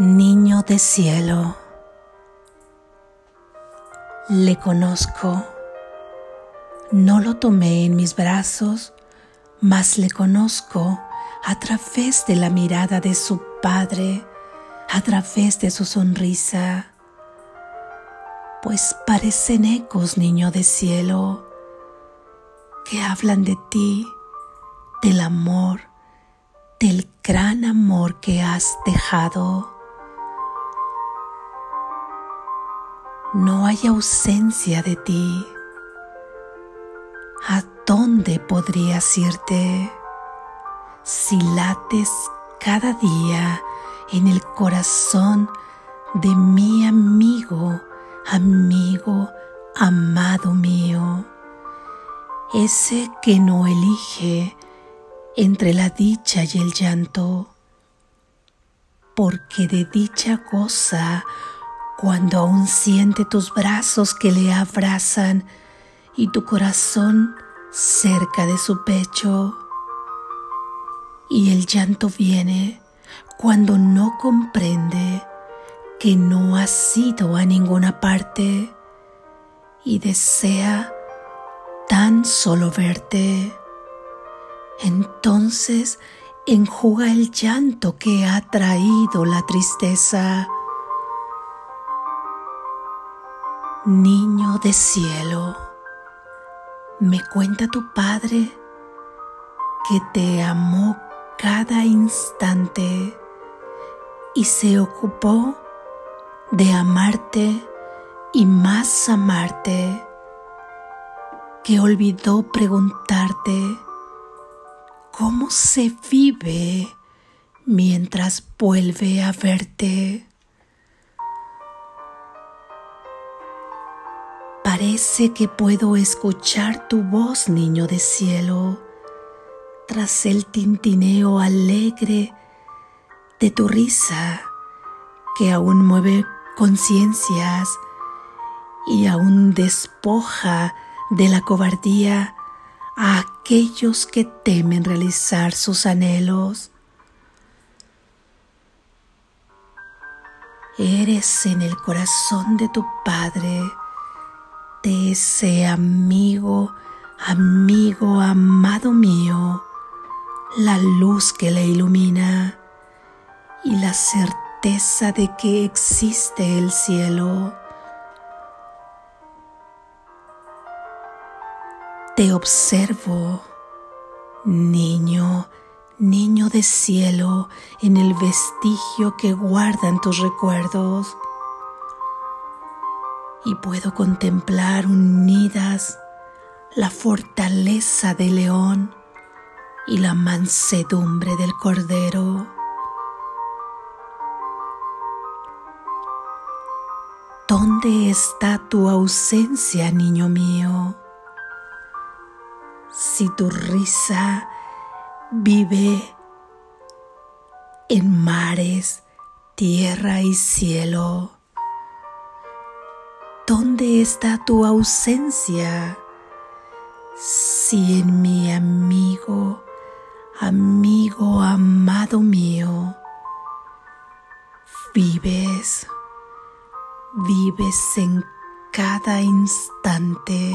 Niño de cielo, le conozco, no lo tomé en mis brazos, mas le conozco a través de la mirada de su padre, a través de su sonrisa, pues parecen ecos, niño de cielo, que hablan de ti, del amor, del gran amor que has dejado no hay ausencia de ti. ¿A dónde podrías irte si lates cada día en el corazón de mi amigo, amigo, amado mío? Ese que no elige entre la dicha y el llanto, porque de dicha goza cuando aún siente tus brazos que le abrazan y tu corazón cerca de su pecho. Y el llanto viene cuando no comprende que no has ido a ninguna parte y desea tan solo verte. Entonces enjuga el llanto que ha traído la tristeza Niño de cielo, me cuenta tu Padre que te amó cada instante y se ocupó de amarte y más amarte, que olvidó preguntarte cómo se vive mientras vuelve a verte. Parece que puedo escuchar tu voz, niño de cielo, tras el tintineo alegre de tu risa que aún mueve conciencias y aún despoja de la cobardía a aquellos que temen realizar sus anhelos. Eres en el corazón de tu Padre de ese amigo, amigo amado mío, la luz que le ilumina y la certeza de que existe el cielo. Te observo, niño, niño de cielo, en el vestigio que guardan tus recuerdos y puedo contemplar unidas la fortaleza del león y la mansedumbre del cordero. ¿Dónde está tu ausencia, niño mío? Si tu risa vive en mares, tierra y cielo, ¿Dónde está tu ausencia? Si en mi amigo, amigo amado mío, vives, vives en cada instante.